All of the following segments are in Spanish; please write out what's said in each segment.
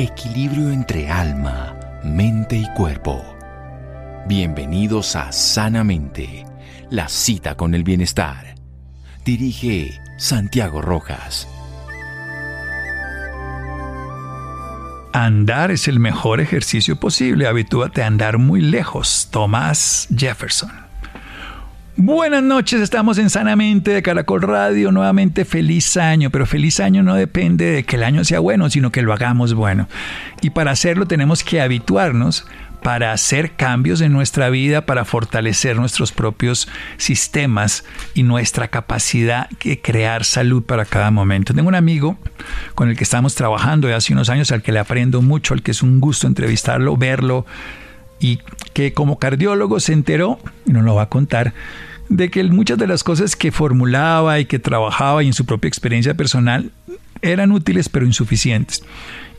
equilibrio entre alma, mente y cuerpo. Bienvenidos a Sanamente, la cita con el bienestar. Dirige Santiago Rojas. Andar es el mejor ejercicio posible. Habitúate a andar muy lejos. Thomas Jefferson. Buenas noches, estamos en Sanamente de Caracol Radio. Nuevamente feliz año, pero feliz año no depende de que el año sea bueno, sino que lo hagamos bueno. Y para hacerlo tenemos que habituarnos para hacer cambios en nuestra vida, para fortalecer nuestros propios sistemas y nuestra capacidad de crear salud para cada momento. Tengo un amigo con el que estamos trabajando hace unos años, al que le aprendo mucho, al que es un gusto entrevistarlo, verlo, y que como cardiólogo se enteró, y nos lo va a contar, de que muchas de las cosas que formulaba y que trabajaba y en su propia experiencia personal eran útiles pero insuficientes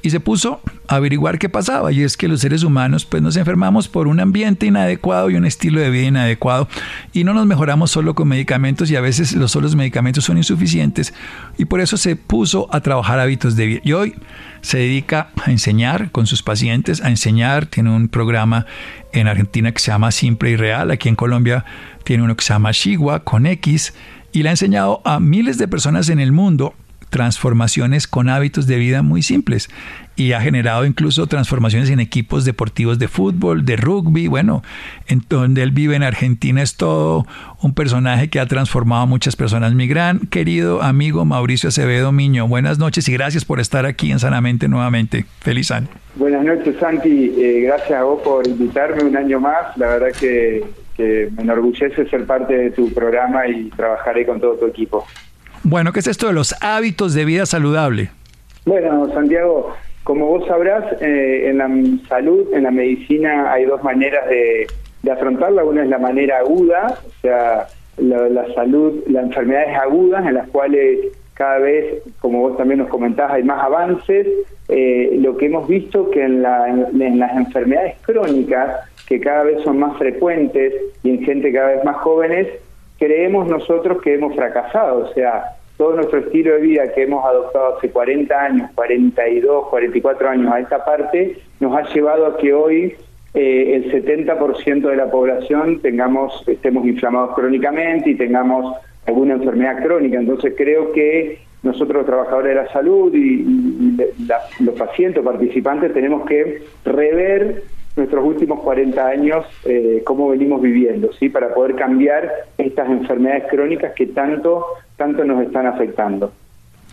y se puso a averiguar qué pasaba. Y es que los seres humanos pues nos enfermamos por un ambiente inadecuado y un estilo de vida inadecuado y no nos mejoramos solo con medicamentos y a veces los solos medicamentos son insuficientes y por eso se puso a trabajar hábitos de vida. Y hoy se dedica a enseñar con sus pacientes, a enseñar, tiene un programa en Argentina que se llama Simple y Real, aquí en Colombia tiene uno que se llama Shigua con X y le ha enseñado a miles de personas en el mundo transformaciones con hábitos de vida muy simples y ha generado incluso transformaciones en equipos deportivos de fútbol, de rugby, bueno, en donde él vive en Argentina es todo un personaje que ha transformado a muchas personas. Mi gran querido amigo Mauricio Acevedo Miño, buenas noches y gracias por estar aquí en Sanamente nuevamente. Feliz año. Buenas noches Santi, eh, gracias a vos por invitarme un año más, la verdad que, que me enorgullece ser parte de tu programa y trabajaré con todo tu equipo. Bueno, ¿qué es esto de los hábitos de vida saludable? Bueno, Santiago, como vos sabrás, eh, en la salud, en la medicina, hay dos maneras de, afrontarla. Una es la manera aguda, o sea, la, salud, las enfermedades agudas en las cuales cada vez, como vos también nos comentás, hay más avances. Eh, lo que hemos visto que en, en las enfermedades crónicas, que cada vez son más frecuentes y en gente cada vez más jóvenes, creemos nosotros que hemos fracasado, o sea, todo nuestro estilo de vida que hemos adoptado hace 40 años, 42, 44 años a esta parte, nos ha llevado a que hoy eh, el 70% de la población tengamos, estemos inflamados crónicamente y tengamos alguna enfermedad crónica. Entonces creo que nosotros los trabajadores de la salud y, los pacientes participantes tenemos que rever nuestros últimos 40 años eh, cómo venimos viviendo, ¿sí? para poder cambiar estas enfermedades crónicas que tanto, tanto nos están afectando.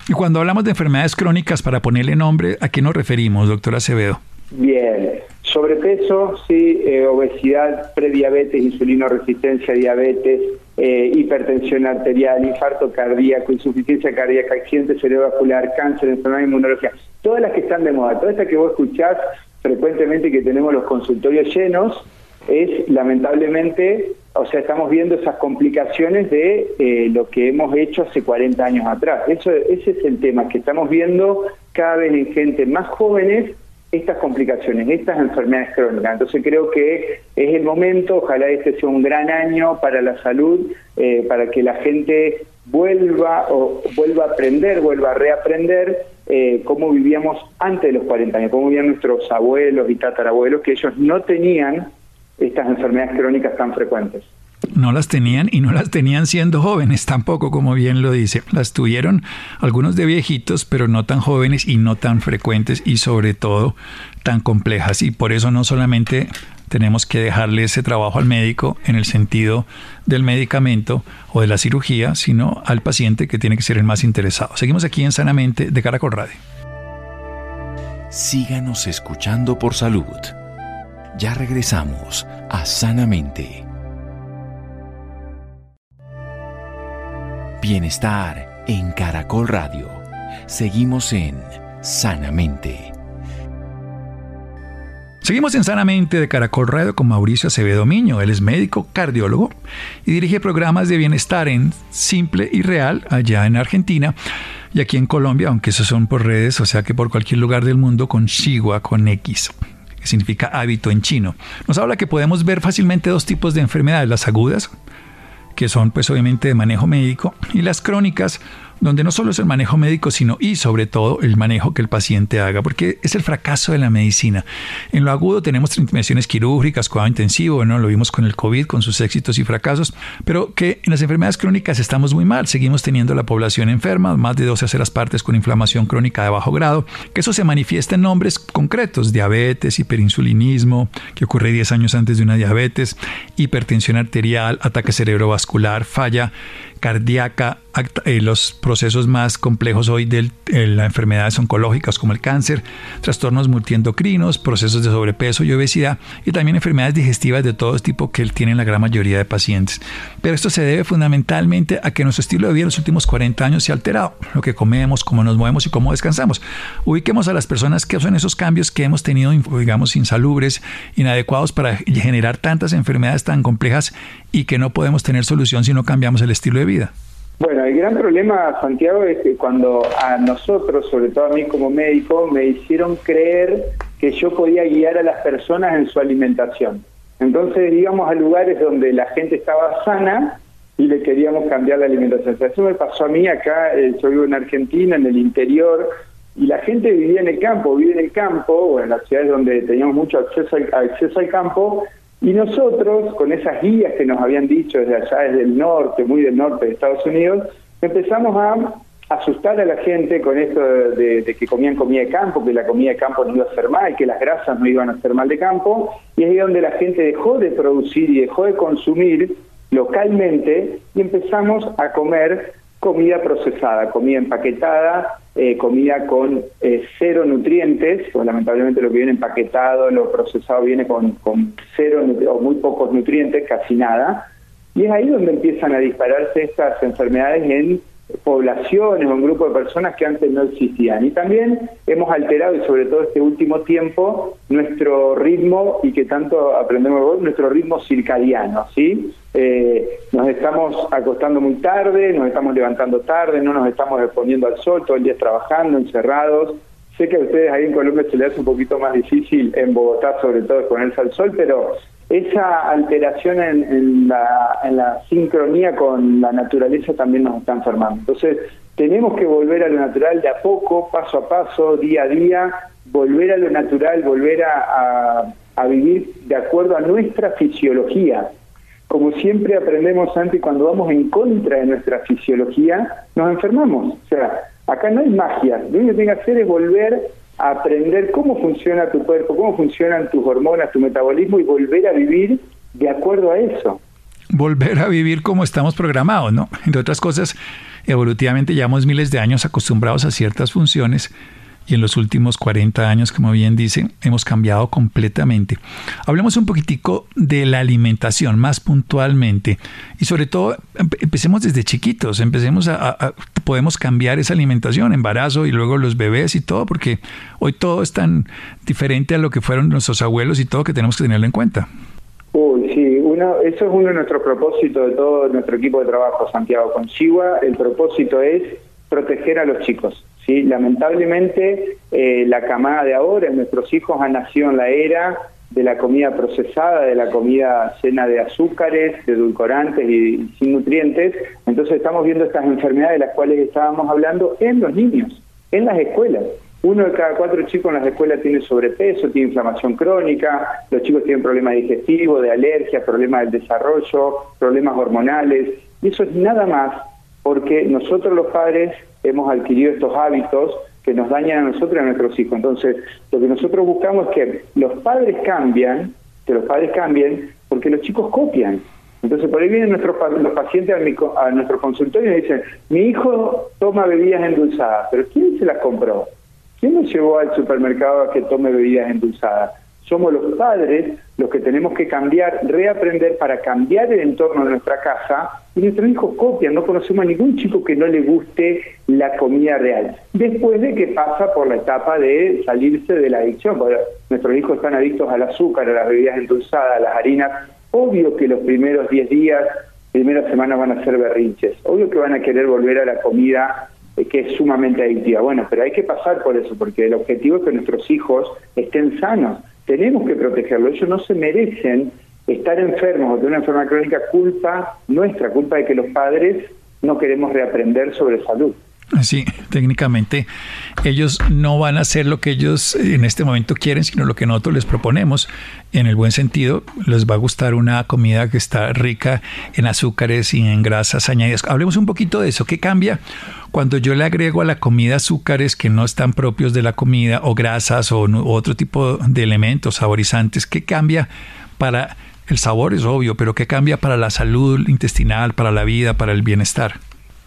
Y cuando hablamos de enfermedades crónicas, para ponerle nombre, ¿a qué nos referimos, doctor Acevedo? Bien, sobrepeso, sí, eh, obesidad, prediabetes, insulino resistencia, diabetes, eh, hipertensión arterial, infarto cardíaco, insuficiencia cardíaca, accidente cerebrovascular, cáncer, enfermedad inmunológica, todas las que están de moda, todas estas que vos escuchás frecuentemente que tenemos los consultorios llenos es lamentablemente, o sea, estamos viendo esas complicaciones de eh, lo que hemos hecho hace 40 años atrás. Eso, ese es el tema, que estamos viendo cada vez en gente más jóvenes estas complicaciones, estas enfermedades crónicas. Entonces creo que es el momento, ojalá este sea un gran año para la salud, eh, para que la gente vuelva o vuelva a aprender, vuelva a reaprender eh, cómo vivíamos antes de los 40 años, cómo vivían nuestros abuelos y tatarabuelos, que ellos no tenían estas enfermedades crónicas tan frecuentes. No las tenían y no las tenían siendo jóvenes tampoco, como bien lo dice. Las tuvieron algunos de viejitos, pero no tan jóvenes y no tan frecuentes y sobre todo tan complejas. Y por eso no solamente tenemos que dejarle ese trabajo al médico en el sentido del medicamento o de la cirugía, sino al paciente que tiene que ser el más interesado. Seguimos aquí en Sanamente de Caracol Radio. Síganos escuchando por salud. Ya regresamos a Sanamente. Bienestar en Caracol Radio. Seguimos en Sanamente. Seguimos en Sanamente de Caracol Radio con Mauricio Acevedo Miño. Él es médico, cardiólogo y dirige programas de bienestar en Simple y Real allá en Argentina y aquí en Colombia, aunque esos son por redes, o sea que por cualquier lugar del mundo con Shigua con X que significa hábito en chino. Nos habla que podemos ver fácilmente dos tipos de enfermedades, las agudas, que son pues obviamente de manejo médico, y las crónicas, donde no solo es el manejo médico, sino y sobre todo el manejo que el paciente haga, porque es el fracaso de la medicina. En lo agudo tenemos intervenciones quirúrgicas, cuidado intensivo, bueno, lo vimos con el COVID, con sus éxitos y fracasos, pero que en las enfermedades crónicas estamos muy mal, seguimos teniendo la población enferma, más de 12 terceras partes con inflamación crónica de bajo grado, que eso se manifiesta en nombres concretos, diabetes, hiperinsulinismo, que ocurre 10 años antes de una diabetes, hipertensión arterial, ataque cerebrovascular, falla cardíaca, eh, los procesos más complejos hoy de las enfermedades oncológicas como el cáncer, trastornos multiendocrinos, procesos de sobrepeso y obesidad y también enfermedades digestivas de todo tipo que tienen la gran mayoría de pacientes. Pero esto se debe fundamentalmente a que nuestro estilo de vida en los últimos 40 años se ha alterado, lo que comemos, cómo nos movemos y cómo descansamos. Ubiquemos a las personas que son esos cambios que hemos tenido, digamos, insalubres, inadecuados para generar tantas enfermedades tan complejas y que no podemos tener solución si no cambiamos el estilo de vida. Bueno, el gran problema, Santiago, es que cuando a nosotros, sobre todo a mí como médico, me hicieron creer que yo podía guiar a las personas en su alimentación. Entonces íbamos a lugares donde la gente estaba sana y le queríamos cambiar la alimentación. eso me pasó a mí acá, eh, yo vivo en Argentina, en el interior, y la gente vivía en el campo, vive en el campo, o en las ciudades donde teníamos mucho acceso acceso al campo, y nosotros, con esas guías que nos habían dicho desde allá, desde el norte, muy del norte de Estados Unidos, empezamos a asustar a la gente con esto de, que comían comida de campo, que la comida de campo no iba a ser mal, que las grasas no iban a ser mal de campo, y es ahí donde la gente dejó de producir y dejó de consumir localmente y empezamos a comer comida procesada, comida empaquetada, eh, comida con eh, cero nutrientes, pues lamentablemente lo que viene empaquetado, lo procesado viene con, con cero o muy pocos nutrientes, casi nada, y es ahí donde empiezan a dispararse estas enfermedades en poblaciones o un grupo de personas que antes no existían. Y también hemos alterado, y sobre todo este último tiempo, nuestro ritmo, y que tanto aprendemos nuestro ritmo circadiano, ¿sí? Eh, nos estamos acostando muy tarde, nos estamos levantando tarde, no nos estamos exponiendo al sol, todo el día trabajando, encerrados. Sé que a ustedes ahí en Colombia se les hace un poquito más difícil, en Bogotá sobre todo, exponerse al sol, pero esa alteración en, la, sincronía con la naturaleza también nos está enfermando. Entonces, tenemos que volver a lo natural de a poco, paso a paso, día a día, volver a lo natural, volver a, vivir de acuerdo a nuestra fisiología. Como siempre aprendemos antes, cuando vamos en contra de nuestra fisiología, nos enfermamos. O sea, acá no hay magia. Lo único que tiene que hacer es volver aprender cómo funciona tu cuerpo, cómo funcionan tus hormonas, tu metabolismo y volver a vivir de acuerdo a eso. Volver a vivir como estamos programados, ¿no? Entre otras cosas, evolutivamente llevamos miles de años acostumbrados a ciertas funciones y en los últimos 40 años, como bien dicen, hemos cambiado completamente. Hablemos un poquitico de la alimentación más puntualmente y sobre todo empecemos desde chiquitos, empecemos a, podemos cambiar esa alimentación, embarazo y luego los bebés y todo, porque hoy todo es tan diferente a lo que fueron nuestros abuelos y todo que tenemos que tenerlo en cuenta. Uy, sí, uno, eso es uno de nuestros propósitos de todo nuestro equipo de trabajo, Santiago con. El propósito es proteger a los chicos ¿sí? Lamentablemente, eh, la camada de ahora, nuestros hijos han nacido en la era de la comida procesada, de la comida llena de azúcares, de edulcorantes y, sin nutrientes. Entonces estamos viendo estas enfermedades de las cuales estábamos hablando en los niños, en las escuelas. Uno de cada cuatro chicos en las escuelas tiene sobrepeso, tiene inflamación crónica, los chicos tienen problemas digestivos, de alergia, problemas del desarrollo, problemas hormonales. Y eso es nada más porque nosotros los padres hemos adquirido estos hábitos que nos dañan a nosotros y a nuestros hijos. Entonces, lo que nosotros buscamos es que los padres cambian, que los padres cambien, porque los chicos copian. Entonces, por ahí vienen nuestros los pacientes a, a nuestro consultorio y dicen, mi hijo toma bebidas endulzadas, pero ¿quién se las compró? ¿Quién nos llevó al supermercado a que tome bebidas endulzadas? Somos los padres los que tenemos que cambiar, reaprender para cambiar el entorno de nuestra casa y nuestros hijos copian, no conocemos a ningún chico que no le guste la comida real. Después de que pasa por la etapa de salirse de la adicción, porque nuestros hijos están adictos al azúcar, a las bebidas endulzadas, a las harinas, obvio que los primeros 10 días, primeras semanas van a ser berrinches, obvio que van a querer volver a la comida que es sumamente adictiva. Bueno, pero hay que pasar por eso, porque el objetivo es que nuestros hijos estén sanos tenemos que protegerlo. Ellos no se merecen estar enfermos o de una enfermedad crónica culpa nuestra, culpa de que los padres no queremos reaprender sobre salud. Sí, técnicamente ellos no van a hacer lo que ellos en este momento quieren, sino lo que nosotros les proponemos. En el buen sentido, les va a gustar una comida que está rica en azúcares y en grasas añadidas. Hablemos un poquito de eso. ¿Qué cambia cuando yo le agrego a la comida azúcares que no están propios de la comida o grasas o, o otro tipo de elementos saborizantes? ¿Qué cambia para el sabor? Es obvio, pero ¿qué cambia para la salud intestinal, para la vida, para el bienestar?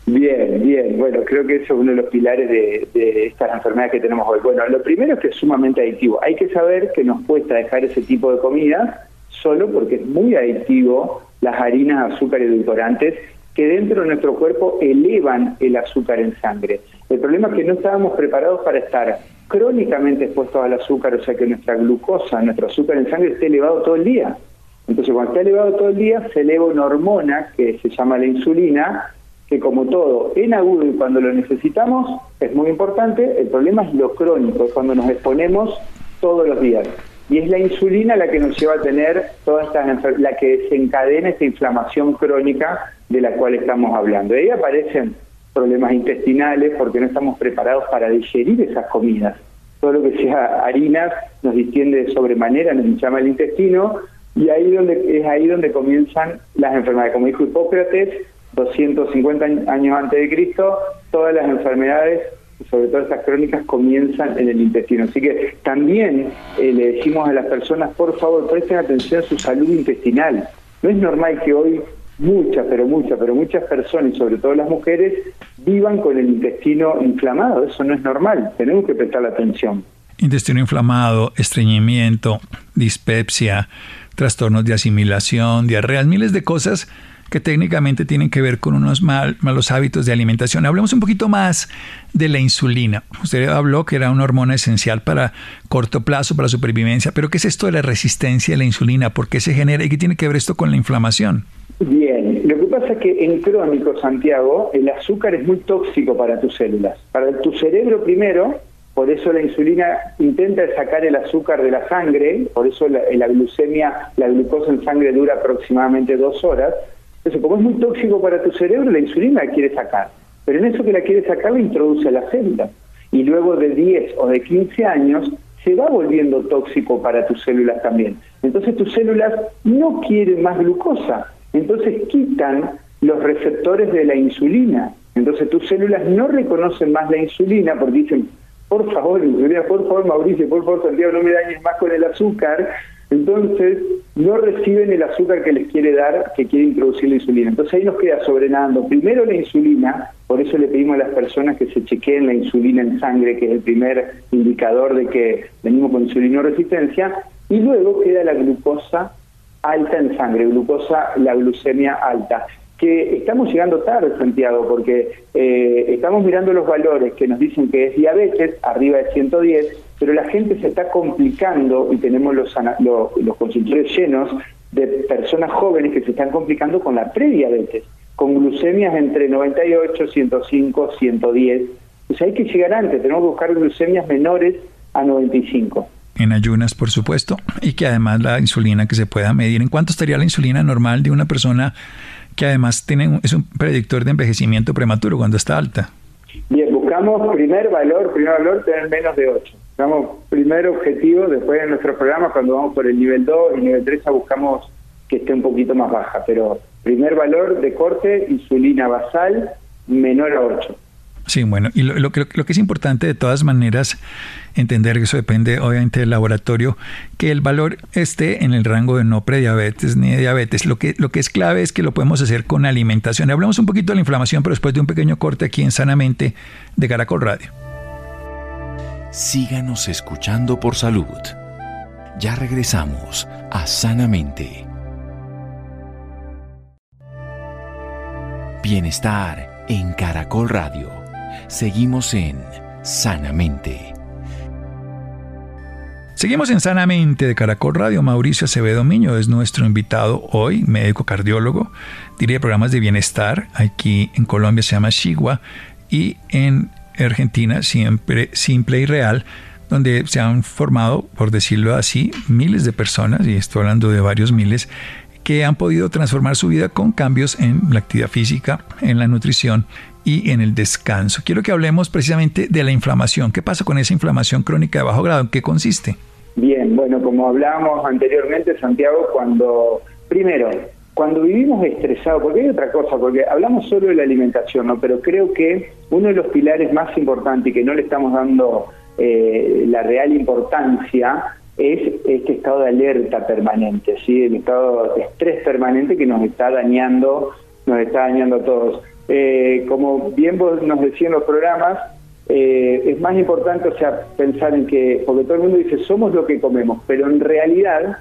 Bien, bien. Bueno, creo que eso es uno de los pilares de, estas enfermedades que tenemos hoy. Bueno, lo primero es que es sumamente adictivo. Hay que saber que nos cuesta dejar ese tipo de comida solo porque es muy adictivo las harinas, azúcar y edulcorantes que dentro de nuestro cuerpo elevan el azúcar en sangre. El problema es que no estábamos preparados para estar crónicamente expuestos al azúcar, o sea que nuestra glucosa, nuestro azúcar en sangre esté elevado todo el día. Entonces, cuando está elevado todo el día, se eleva una hormona que se llama la insulina, que como todo, en agudo y cuando lo necesitamos, es muy importante, el problema es lo crónico, es cuando nos exponemos todos los días. Y es la insulina la que nos lleva a tener todas estas la que desencadena esta inflamación crónica de la cual estamos hablando. ahí aparecen problemas intestinales porque no estamos preparados para digerir esas comidas. Todo lo que sea harinas nos distiende de sobremanera, nos llama el intestino, y ahí donde es ahí donde comienzan las enfermedades. Como dijo Hipócrates, 250 años antes de Cristo, todas las enfermedades, sobre todo estas crónicas, comienzan en el intestino. Así que también eh, le decimos a las personas, por favor, presten atención a su salud intestinal. No es normal que hoy muchas, pero muchas, pero muchas personas, y sobre todo las mujeres, vivan con el intestino inflamado. Eso no es normal. Tenemos que prestar atención. Intestino inflamado, estreñimiento, dispepsia, trastornos de asimilación, diarreas, miles de cosas que técnicamente tienen que ver con unos malos hábitos de alimentación. Hablemos un poquito más de la insulina. Usted habló que era una hormona esencial para corto plazo, para supervivencia, pero ¿qué es esto de la resistencia a la insulina? ¿Por qué se genera y qué tiene que ver esto con la inflamación? Bien, lo que pasa es que en crónico, Santiago, el azúcar es muy tóxico para tus células. Para tu cerebro primero, por eso la insulina intenta sacar el azúcar de la sangre, por eso la glucemia, la glucosa en sangre dura aproximadamente dos horas, entonces, como es muy tóxico para tu cerebro, la insulina la quiere sacar. Pero en eso que la quiere sacar, la introduce a la célula. Y luego de 10 o de 15 años, se va volviendo tóxico para tus células también. Entonces, tus células no quieren más glucosa. Entonces, quitan los receptores de la insulina. Entonces, tus células no reconocen más la insulina porque dicen, por favor, insulina, por favor, Mauricio, por favor, Santiago, no me dañes más con el azúcar entonces no reciben el azúcar que les quiere dar, que quiere introducir la insulina. Entonces ahí nos queda sobrenando primero la insulina, por eso le pedimos a las personas que se chequeen la insulina en sangre, que es el primer indicador de que venimos con resistencia, y luego queda la glucosa alta en sangre, glucosa, la glucemia alta que estamos llegando tarde, Santiago, porque eh, estamos mirando los valores que nos dicen que es diabetes, arriba de 110, pero la gente se está complicando y tenemos los, los, consultores llenos de personas jóvenes que se están complicando con la prediabetes, con glucemias entre 98, 105, 110. Pues hay que llegar antes, tenemos que buscar glucemias menores a 95 en ayunas, por supuesto, y que además la insulina que se pueda medir. ¿En cuánto estaría la insulina normal de una persona que además tiene, es un predictor de envejecimiento prematuro cuando está alta? Bien, buscamos primer valor, primer valor tener menos de 8. Buscamos primer objetivo, después en nuestro programa cuando vamos por el nivel 2 y nivel 3 buscamos que esté un poquito más baja, pero primer valor de corte, insulina basal menor a 8. Sí, bueno, y lo, que, lo que es importante de todas maneras entender que eso depende obviamente del laboratorio, que el valor esté en el rango de no prediabetes ni de diabetes. Lo que, lo que es clave es que lo podemos hacer con alimentación. Hablamos un poquito de la inflamación, pero después de un pequeño corte aquí en Sanamente de Caracol Radio. Síganos escuchando por salud. Ya regresamos a Sanamente. Bienestar en Caracol Radio. Seguimos en Sanamente. Seguimos en Sanamente de Caracol Radio. Mauricio Acevedo Miño es nuestro invitado hoy, médico cardiólogo, dirige programas de bienestar. Aquí en Colombia se llama Shigua y en Argentina siempre Simple y Real, donde se han formado, por decirlo así, miles de personas, y estoy hablando de varios miles, que han podido transformar su vida con cambios en la actividad física, en la nutrición y en el descanso. Quiero que hablemos precisamente de la inflamación. ¿Qué pasa con esa inflamación crónica de bajo grado? ¿En qué consiste? Bien, bueno, como hablábamos anteriormente, Santiago, cuando, primero, cuando vivimos estresados, porque hay otra cosa, porque hablamos solo de la alimentación, ¿no? pero creo que uno de los pilares más importantes y que no le estamos dando eh, la real importancia es este estado de alerta permanente, ¿sí? el estado de estrés permanente que nos está dañando, nos está dañando a todos. Eh, como bien vos nos decías en los programas, eh, es más importante, o sea, pensar en que, porque todo el mundo dice, somos lo que comemos, pero en realidad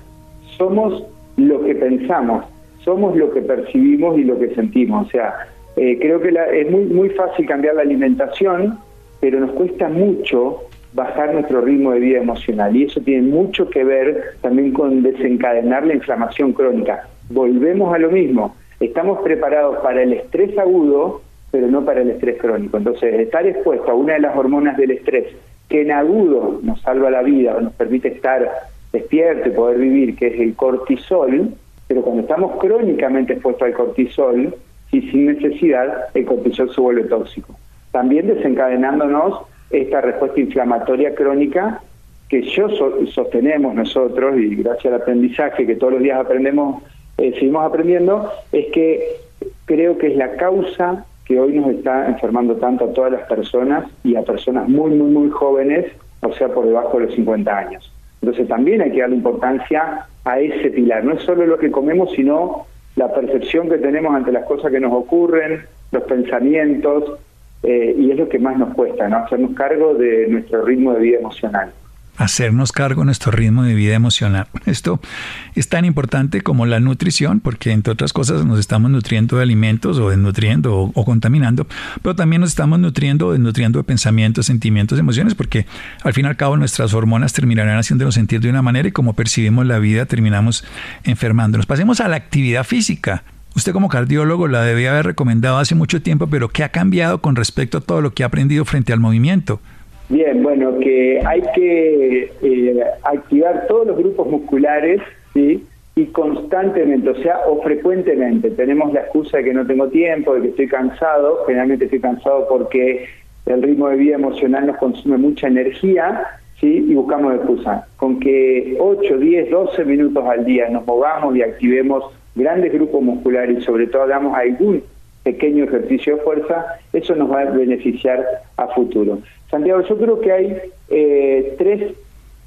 somos lo que pensamos, somos lo que percibimos y lo que sentimos. O sea, eh, creo que es muy, muy fácil cambiar la alimentación, pero nos cuesta mucho bajar nuestro ritmo de vida emocional y eso tiene mucho que ver también con desencadenar la inflamación crónica. Volvemos a lo mismo, estamos preparados para el estrés agudo, pero no para el estrés crónico. Entonces, estar expuesto a una de las hormonas del estrés que en agudo nos salva la vida o nos permite estar despierto y poder vivir, que es el cortisol, pero cuando estamos crónicamente expuestos al cortisol y sin necesidad, el cortisol se vuelve tóxico. También desencadenándonos esta respuesta inflamatoria crónica que yo sostenemos nosotros y gracias al aprendizaje que todos los días aprendemos, eh, seguimos aprendiendo, es que creo que es la causa que hoy nos está enfermando tanto a todas las personas y a personas muy, muy, muy jóvenes, o sea, por debajo de los 50 años. Entonces también hay que darle importancia a ese pilar. No es solo lo que comemos, sino la percepción que tenemos ante las cosas que nos ocurren, los pensamientos, eh, y es lo que más nos cuesta, ¿no? Hacernos cargo de nuestro ritmo de vida emocional hacernos cargo de nuestro ritmo de vida emocional. Esto es tan importante como la nutrición, porque entre otras cosas nos estamos nutriendo de alimentos o desnutriendo o, o contaminando, pero también nos estamos nutriendo o desnutriendo de pensamientos, sentimientos, emociones, porque al fin y al cabo nuestras hormonas terminarán haciéndonos sentir de una manera y como percibimos la vida terminamos enfermándonos. Pasemos a la actividad física. Usted como cardiólogo la debía haber recomendado hace mucho tiempo, pero ¿qué ha cambiado con respecto a todo lo que ha aprendido frente al movimiento? Bien, bueno, que hay que eh, activar todos los grupos musculares, ¿sí? Y constantemente, o sea, o frecuentemente. Tenemos la excusa de que no tengo tiempo, de que estoy cansado. Generalmente estoy cansado porque el ritmo de vida emocional nos consume mucha energía, ¿sí? Y buscamos excusa. Con que 8, 10, 12 minutos al día nos movamos y activemos grandes grupos musculares y sobre todo hagamos algún pequeño ejercicio de fuerza, eso nos va a beneficiar a futuro. Santiago, yo creo que hay eh, tres,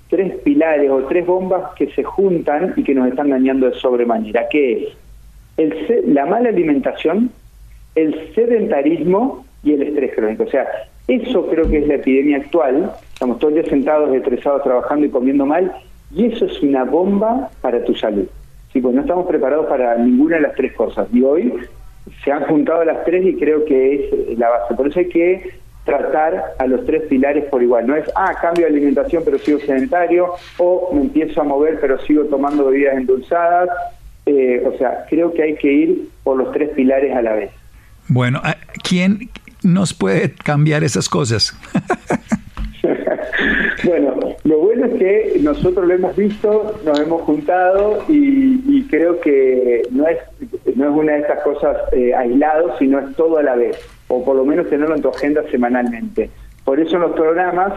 tres pilares o tres bombas que se juntan y que nos están dañando de sobremanera, que es el, la mala alimentación, el sedentarismo y el estrés crónico. O sea, eso creo que es la epidemia actual. Estamos todos días sentados, estresados, trabajando y comiendo mal, y eso es una bomba para tu salud. Sí, pues no estamos preparados para ninguna de las tres cosas. Y hoy se han juntado las tres y creo que es la base. Por eso hay que tratar a los tres pilares por igual. No es, ah, cambio de alimentación pero sigo sedentario, o me empiezo a mover pero sigo tomando bebidas endulzadas. Eh, o sea, creo que hay que ir por los tres pilares a la vez. Bueno, ¿quién nos puede cambiar esas cosas? bueno, lo bueno es que nosotros lo hemos visto, nos hemos juntado y, creo que no es, no es una de estas cosas eh, aislados, sino es todo a la vez o por lo menos tenerlo en tu agenda semanalmente. Por eso en los programas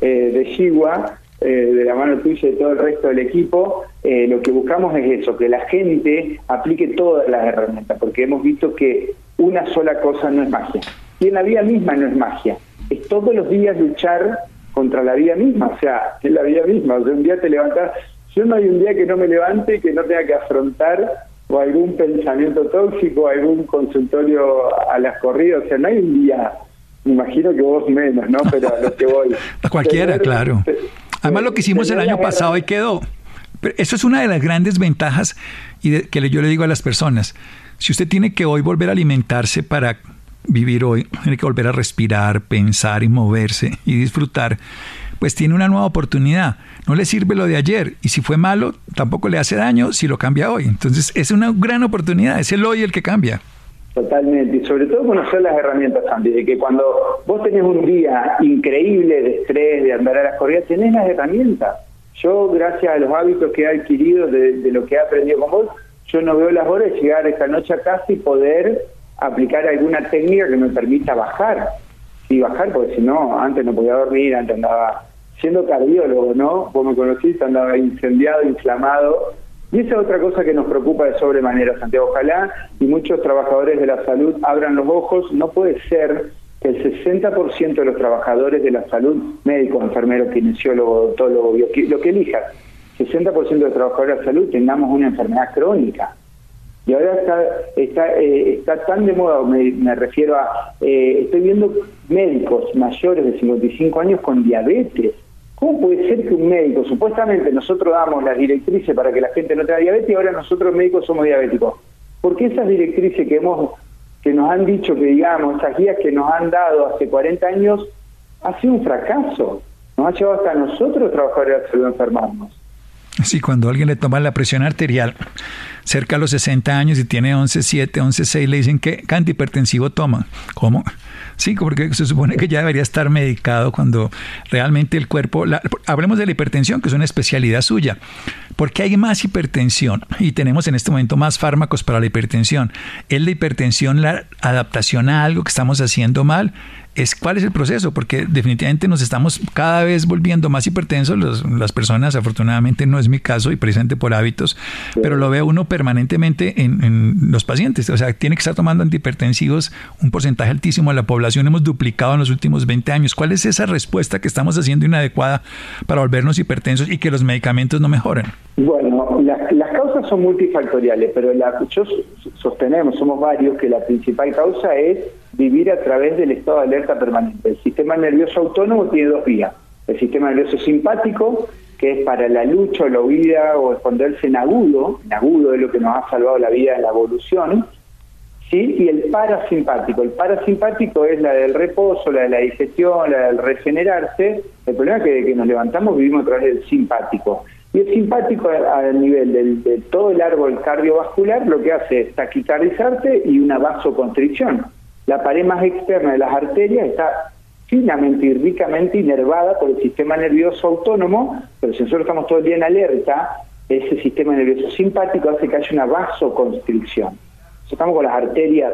eh, de Shiwa, eh, de la mano tuya y de todo el resto del equipo, eh, lo que buscamos es eso, que la gente aplique todas las herramientas, porque hemos visto que una sola cosa no es magia. Y en la vida misma no es magia. Es todos los días luchar contra la vida misma, o sea, en la vida misma. O sea, un día te levantas, yo no hay un día que no me levante y que no tenga que afrontar o algún pensamiento tóxico, algún consultorio a las corridas, o sea, no hay un día, me imagino que vos menos, ¿no? Pero a lo que voy. A cualquiera, claro. Además lo que hicimos el año pasado y quedó. Pero eso es una de las grandes ventajas y que yo le digo a las personas. Si usted tiene que hoy volver a alimentarse para vivir hoy, tiene que volver a respirar, pensar y moverse y disfrutar, pues tiene una nueva oportunidad. No le sirve lo de ayer y si fue malo, tampoco le hace daño si lo cambia hoy. Entonces es una gran oportunidad, es el hoy el que cambia. Totalmente, y sobre todo conocer las herramientas, Sandy, de que cuando vos tenés un día increíble de estrés, de andar a las corridas, tenés las herramientas. Yo, gracias a los hábitos que he adquirido, de, lo que he aprendido con vos, yo no veo las horas de llegar esta noche a casa y poder aplicar alguna técnica que me permita bajar. Y bajar, porque si no, antes no podía dormir, antes andaba siendo cardiólogo, ¿no? Vos me conociste, andaba incendiado, inflamado. Y esa es otra cosa que nos preocupa de sobremanera, Santiago. Ojalá y muchos trabajadores de la salud abran los ojos. No puede ser que el 60% de los trabajadores de la salud, médicos, enfermeros, kinesiólogos, odontólogos, lo que elijas, 60% de los trabajadores de la salud tengamos una enfermedad crónica. Y ahora está, está, eh, está tan de moda, me, refiero a, eh, estoy viendo médicos mayores de 55 años con diabetes. ¿Cómo puede ser que un médico, supuestamente nosotros damos las directrices para que la gente no tenga diabetes y ahora nosotros médicos somos diabéticos? Porque esas directrices que hemos que nos han dicho que digamos, esas guías que nos han dado hace 40 años, ha sido un fracaso. Nos ha llevado hasta nosotros trabajadores salud enfermarnos. Sí, cuando alguien le toma la presión arterial cerca de los 60 años y tiene 11.7, 11.6, le dicen que antihipertensivo toma. ¿Cómo? Sí, porque se supone que ya debería estar medicado cuando realmente el cuerpo... hablemos de la hipertensión, que es una especialidad suya. porque hay más hipertensión? Y tenemos en este momento más fármacos para la hipertensión. ¿Es la hipertensión la adaptación a algo que estamos haciendo mal? Es cuál es el proceso, porque definitivamente nos estamos cada vez volviendo más hipertensos las personas, afortunadamente no es mi caso y precisamente por hábitos, pero lo ve uno permanentemente en, los pacientes, o sea, tiene que estar tomando antihipertensivos un porcentaje altísimo de la población, hemos duplicado en los últimos 20 años. ¿Cuál es esa respuesta que estamos haciendo inadecuada para volvernos hipertensos y que los medicamentos no mejoren? Bueno, las causas son multifactoriales, pero la, yo sostenemos, somos varios, que la principal causa es vivir a través del estado de alerta permanente. El sistema nervioso autónomo tiene dos vías. El sistema nervioso simpático, que es para la lucha o la huida o esconderse en agudo, en agudo es lo que nos ha salvado la vida en la evolución, ¿sí? y el parasimpático. El parasimpático es la del reposo, la de la digestión, la del regenerarse. El problema es que, que nos levantamos vivimos a través del simpático. Y el simpático a, nivel del, de todo el árbol cardiovascular lo que hace es taquicardizarte y una vasoconstricción. La pared más externa de las arterias está finamente y ricamente inervada por el sistema nervioso autónomo, pero si nosotros estamos todo el día en alerta, ese sistema nervioso simpático hace que haya una vasoconstricción. Estamos con las arterias,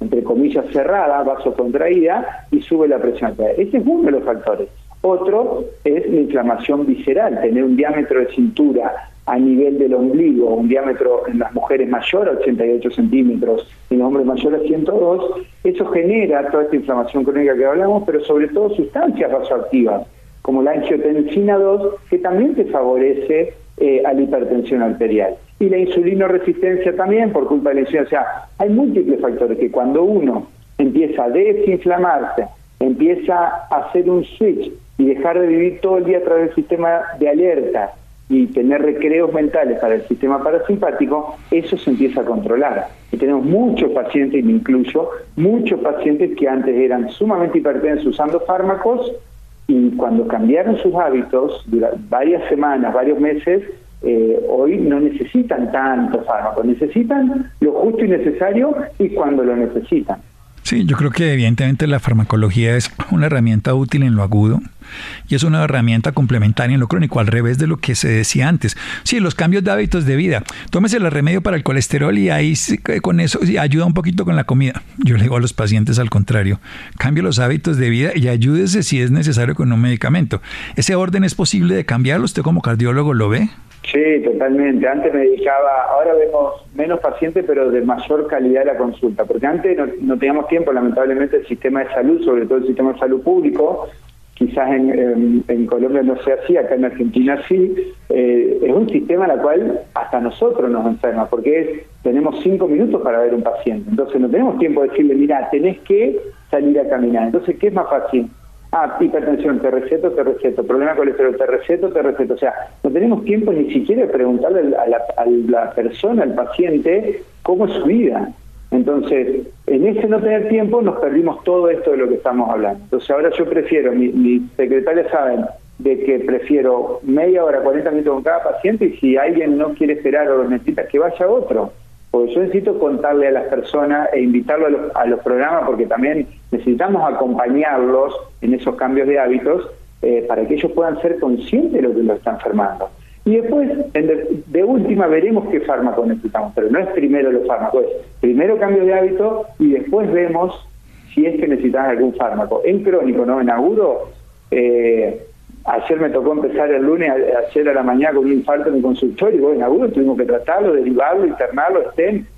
entre comillas, cerradas, vasocontraída, y sube la presión arterial. Ese es uno de los factores. Otro es la inflamación visceral, tener un diámetro de cintura a nivel del ombligo, un diámetro en las mujeres mayor a 88 centímetros y en los hombres mayores a 102, eso genera toda esta inflamación crónica que hablamos, pero sobre todo sustancias vasoactivas, como la angiotensina 2, que también te favorece eh, a la hipertensión arterial. Y la insulinoresistencia también por culpa de la insulina. O sea, hay múltiples factores que cuando uno empieza a desinflamarse, empieza a hacer un switch y dejar de vivir todo el día a través del sistema de alerta y tener recreos mentales para el sistema parasimpático, eso se empieza a controlar. Y tenemos muchos pacientes, y me incluyo, muchos pacientes que antes eran sumamente hipertensos usando fármacos y cuando cambiaron sus hábitos, durante varias semanas, varios meses, eh, hoy no necesitan tanto fármaco, necesitan lo justo y necesario y cuando lo necesitan. Sí, yo creo que evidentemente la farmacología es una herramienta útil en lo agudo y es una herramienta complementaria en lo crónico, al revés de lo que se decía antes. Sí, los cambios de hábitos de vida. Tómese el remedio para el colesterol y ahí con eso ayuda un poquito con la comida. Yo le digo a los pacientes al contrario, cambie los hábitos de vida y ayúdese si es necesario con un medicamento. ¿Ese orden es posible de cambiarlo? ¿Usted como cardiólogo lo ve? Sí, totalmente. Antes me dedicaba, ahora vemos menos pacientes, pero de mayor calidad la consulta, porque antes no, teníamos tiempo, lamentablemente, el sistema de salud, sobre todo el sistema de salud público, quizás en, Colombia no sea así, acá en Argentina sí, eh, es un sistema en cual hasta nosotros nos enferma, porque es, tenemos cinco minutos para ver un paciente, entonces no tenemos tiempo de decirle, mira, tenés que salir a caminar. Entonces, ¿qué es más fácil? Ah, hipertensión, te receto, te receto, problema de colesterol, te receto, te receto. O sea, no tenemos tiempo ni siquiera de preguntarle a la, persona, al paciente, cómo es su vida. Entonces, en ese no tener tiempo nos perdimos todo esto de lo que estamos hablando. Entonces, ahora yo prefiero, mis mi secretarios saben de que prefiero media hora, 40 minutos con cada paciente y si alguien no quiere esperar o necesita, que vaya otro porque yo necesito contarle a las personas e invitarlos a los, programas porque también necesitamos acompañarlos en esos cambios de hábitos eh, para que ellos puedan ser conscientes de lo que los está enfermando. Y después, de, última, veremos qué fármaco necesitamos, pero no es primero los fármacos, es primero cambio de hábito y después vemos si es que necesitas algún fármaco. En crónico, ¿no? En agudo, eh, ayer me tocó empezar el lunes, ayer a la mañana con un infarto en el consultorio, y en agudo tuvimos que tratarlo, derivarlo, internarlo, estén.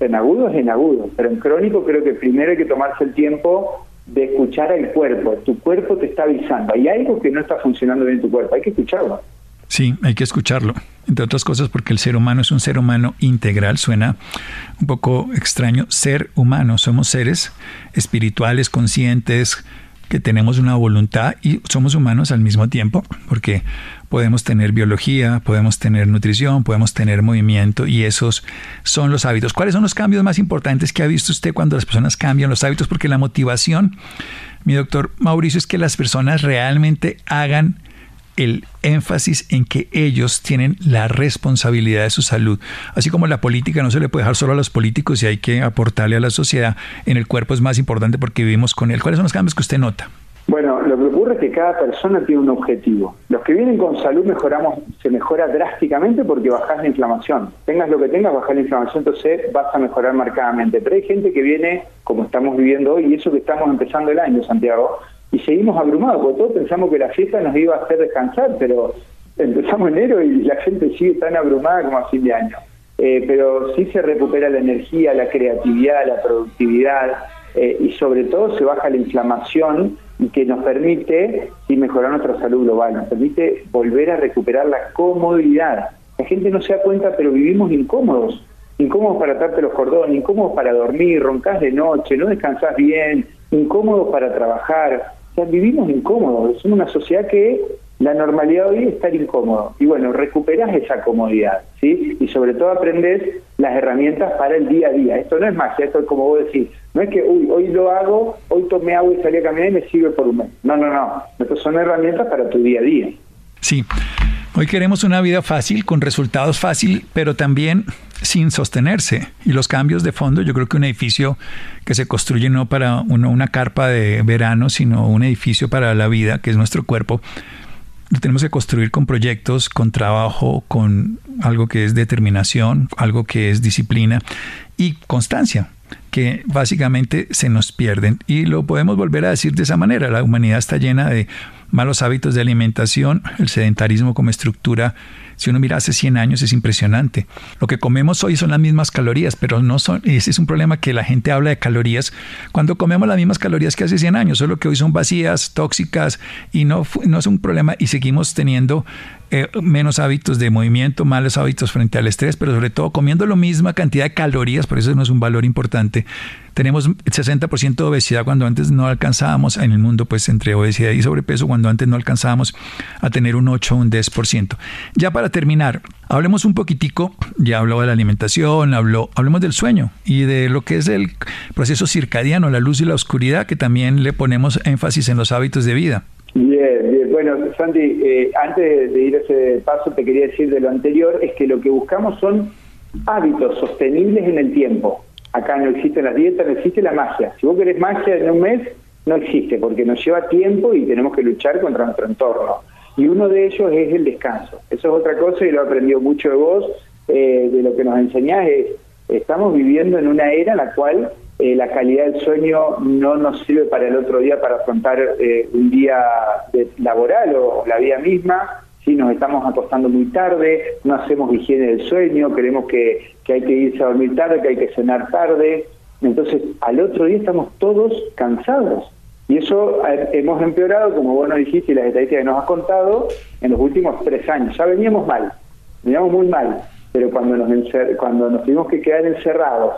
En agudo es en agudo, pero en crónico creo que primero hay que tomarse el tiempo de escuchar al cuerpo. Tu cuerpo te está avisando. Hay algo que no está funcionando bien en tu cuerpo, hay que escucharlo. Sí, hay que escucharlo. Entre otras cosas porque el ser humano es un ser humano integral. Suena un poco extraño. Ser humano. Somos seres espirituales, conscientes, que tenemos una voluntad y somos humanos al mismo tiempo, porque podemos tener biología, podemos tener nutrición, podemos tener movimiento y esos son los hábitos. ¿Cuáles son los cambios más importantes que ha visto usted cuando las personas cambian los hábitos? Porque la motivación, mi doctor Mauricio, es que las personas realmente hagan el énfasis en que ellos tienen la responsabilidad de su salud. Así como la política no se le puede dejar solo a los políticos y hay que aportarle a la sociedad, en el cuerpo es más importante porque vivimos con él. ¿Cuáles son los cambios que usted nota? Bueno, lo que ocurre es que cada persona tiene un objetivo. Los que vienen con salud mejoramos, se mejora drásticamente porque bajas la inflamación. Tengas lo que tengas, bajas la inflamación, entonces vas a mejorar marcadamente. Pero hay gente que viene, como estamos viviendo hoy, y eso que estamos empezando el año, Santiago, y seguimos abrumados, porque todos pensamos que la fiesta nos iba a hacer descansar, pero empezamos enero y la gente sigue tan abrumada como a fin de año. Eh, pero sí se recupera la energía, la creatividad, la productividad eh, y sobre todo se baja la inflamación y que nos permite mejorar nuestra salud global, nos permite volver a recuperar la comodidad. La gente no se da cuenta, pero vivimos incómodos, incómodos para atarte los cordones, incómodos para dormir, roncas de noche, no descansás bien, incómodos para trabajar, vivimos incómodos, somos una sociedad que la normalidad hoy es estar incómodo. Y bueno, recuperas esa comodidad, ¿sí? Y sobre todo aprendes las herramientas para el día a día. Esto no es magia, esto es como vos decís, no es que uy, hoy lo hago, hoy tomé agua y salí a caminar y me sirve por un mes. No, no, no. Estas son herramientas para tu día a día. Sí. Hoy queremos una vida fácil, con resultados fácil, pero también sin sostenerse. Y los cambios de fondo, yo creo que un edificio que se construye no para una carpa de verano, sino un edificio para la vida, que es nuestro cuerpo, lo tenemos que construir con proyectos, con trabajo, con algo que es determinación, algo que es disciplina y constancia que básicamente se nos pierden. Y lo podemos volver a decir de esa manera. La humanidad está llena de malos hábitos de alimentación, el sedentarismo como estructura si uno mira hace 100 años es impresionante. Lo que comemos hoy son las mismas calorías, pero no son, ese es un problema que la gente habla de calorías cuando comemos las mismas calorías que hace 100 años, solo que hoy son vacías, tóxicas y no, no es un problema y seguimos teniendo eh, menos hábitos de movimiento, malos hábitos frente al estrés, pero sobre todo comiendo la misma cantidad de calorías, por eso no es un valor importante. Tenemos 60% de obesidad cuando antes no alcanzábamos en el mundo, pues entre obesidad y sobrepeso, cuando antes no alcanzábamos a tener un 8 o un 10%. Ya para terminar, hablemos un poquitico, ya habló de la alimentación, habló, hablemos del sueño y de lo que es el proceso circadiano, la luz y la oscuridad, que también le ponemos énfasis en los hábitos de vida. Bien, bien. Bueno, Sandy, eh, antes de ir a ese paso, te quería decir de lo anterior, es que lo que buscamos son hábitos sostenibles en el tiempo. Acá no existe la dieta, no existe la magia. Si vos querés magia en un mes, no existe, porque nos lleva tiempo y tenemos que luchar contra nuestro entorno. Y uno de ellos es el descanso. Eso es otra cosa y lo he aprendido mucho de vos, eh, de lo que nos enseñás, es, estamos viviendo en una era en la cual eh, la calidad del sueño no nos sirve para el otro día para afrontar eh, un día laboral o, la vida misma, si nos estamos acostando muy tarde, no hacemos higiene del sueño, creemos que, hay que irse a dormir tarde, que hay que cenar tarde, entonces al otro día estamos todos cansados. Y eso eh, hemos empeorado, como vos nos dijiste y las estadísticas que nos has contado, en los últimos tres años. Ya veníamos mal, veníamos muy mal, pero cuando nos, cuando nos tuvimos que quedar encerrados